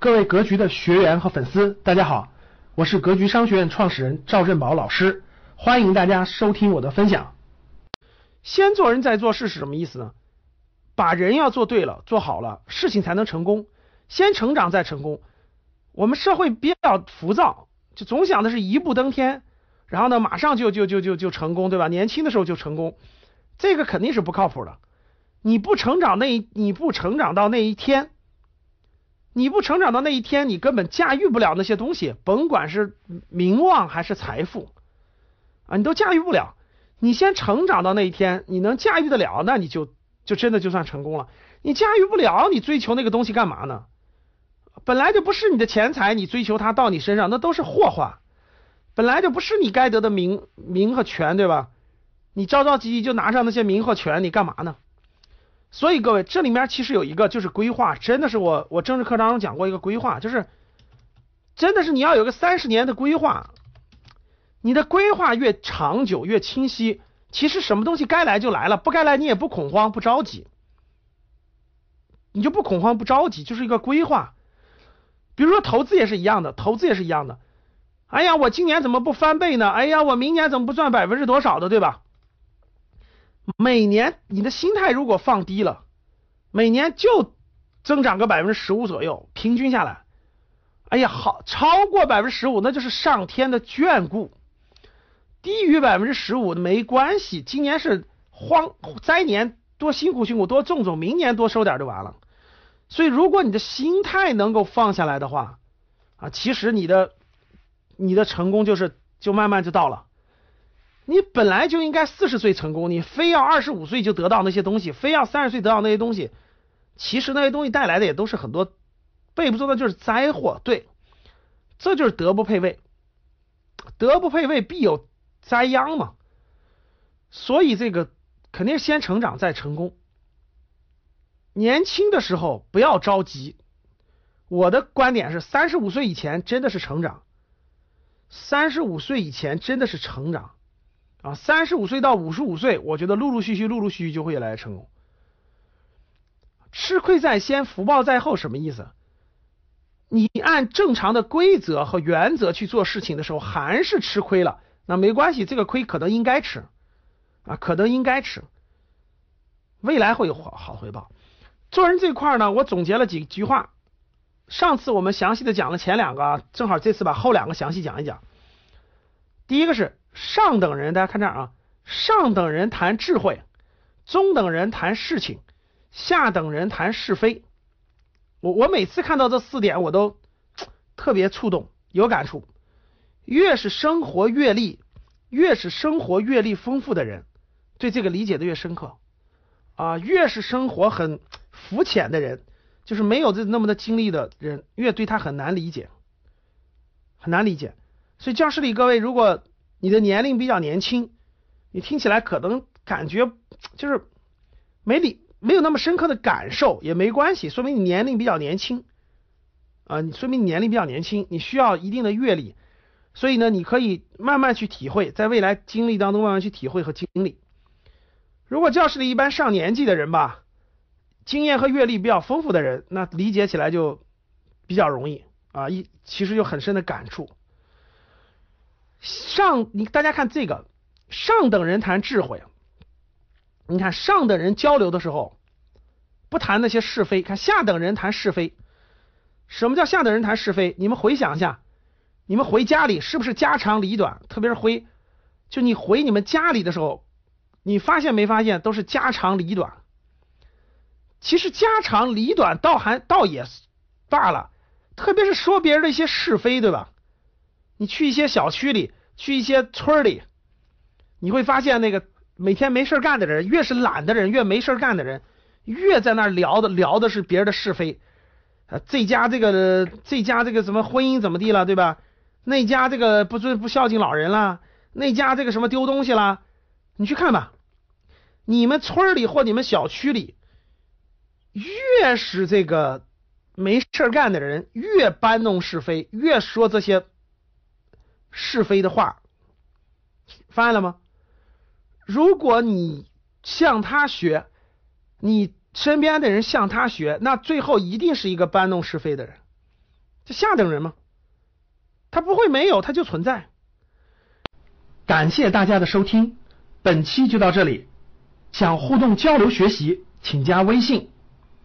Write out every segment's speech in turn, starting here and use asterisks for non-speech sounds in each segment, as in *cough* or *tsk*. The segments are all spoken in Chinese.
各位格局的学员和粉丝，大家好，我是格局商学院创始人赵振宝老师，欢迎大家收听我的分享。先做人再做事是什么意思呢？把人要做对了，做好了，事情才能成功。先成长再成功。我们社会比较浮躁，就总想的是一步登天，然后呢，马上就就就就就成功，对吧？年轻的时候就成功，这个肯定是不靠谱的。你不成长那一，你不成长到那一天。你不成长到那一天，你根本驾驭不了那些东西，甭管是名望还是财富啊，你都驾驭不了。你先成长到那一天，你能驾驭得了，那你就就真的就算成功了。你驾驭不了，你追求那个东西干嘛呢？本来就不是你的钱财，你追求它到你身上，那都是祸患。本来就不是你该得的名名和权，对吧？你着着急急就拿上那些名和权，你干嘛呢？所以各位，这里面其实有一个就是规划，真的是我我政治课当中讲过一个规划，就是真的是你要有个三十年的规划，你的规划越长久越清晰，其实什么东西该来就来了，不该来你也不恐慌不着急，你就不恐慌不着急，就是一个规划。比如说投资也是一样的，投资也是一样的。哎呀，我今年怎么不翻倍呢？哎呀，我明年怎么不赚百分之多少的，对吧？每年你的心态如果放低了，每年就增长个百分之十五左右，平均下来，哎呀，好，超过百分之十五那就是上天的眷顾，低于百分之十五没关系，今年是荒灾年，多辛苦辛苦，多种种，明年多收点就完了。所以，如果你的心态能够放下来的话，啊，其实你的你的成功就是就慢慢就到了。你本来就应该四十岁成功，你非要二十五岁就得到那些东西，非要三十岁得到那些东西，其实那些东西带来的也都是很多背不住的，就是灾祸。对，这就是德不配位，德不配位必有灾殃嘛。所以这个肯定先成长再成功。年轻的时候不要着急，我的观点是三十五岁以前真的是成长，三十五岁以前真的是成长。啊，三十五岁到五十五岁，我觉得陆陆续续、陆陆续续就会越来越成功。吃亏在先，福报在后，什么意思？你按正常的规则和原则去做事情的时候，还是吃亏了，那没关系，这个亏可能应该吃啊，可能应该吃，未来会有好好回报。做人这块呢，我总结了几句话。上次我们详细的讲了前两个，正好这次把后两个详细讲一讲。第一个是。上等人，大家看这儿啊，上等人谈智慧，中等人谈事情，下等人谈是非。我我每次看到这四点，我都 *tsk* 特别触动，有感触。越是生活阅历，越是生活阅历丰富的人，对这个理解的越深刻啊。越是生活很 *tsk* 肤浅的人，就是没有这那么的经历的人，越对他很难理解，很难理解。所以教室里各位，如果你的年龄比较年轻，你听起来可能感觉就是没理没有那么深刻的感受也没关系，说明你年龄比较年轻啊，你说明你年龄比较年轻，你需要一定的阅历，所以呢，你可以慢慢去体会，在未来经历当中慢慢去体会和经历。如果教室里一般上年纪的人吧，经验和阅历比较丰富的人，那理解起来就比较容易啊，一其实有很深的感触。上，你大家看这个，上等人谈智慧，你看上等人交流的时候不谈那些是非，看下等人谈是非。什么叫下等人谈是非？你们回想一下，你们回家里是不是家长里短？特别是回，就你回你们家里的时候，你发现没发现都是家长里短？其实家长里短倒还倒也罢了，特别是说别人的一些是非，对吧？你去一些小区里，去一些村里，你会发现那个每天没事干的人，越是懒的人，越没事干的人，越在那聊的聊的是别人的是非。啊，这家这个这家这个什么婚姻怎么地了，对吧？那家这个不尊不孝敬老人了，那家这个什么丢东西了，你去看吧。你们村里或你们小区里，越是这个没事干的人，越搬弄是非，越说这些。是非的话，发现了吗？如果你向他学，你身边的人向他学，那最后一定是一个搬弄是非的人。这下等人吗？他不会没有，他就存在。感谢大家的收听，本期就到这里。想互动交流学习，请加微信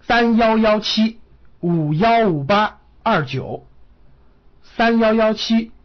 三幺幺七五幺五八二九三幺幺七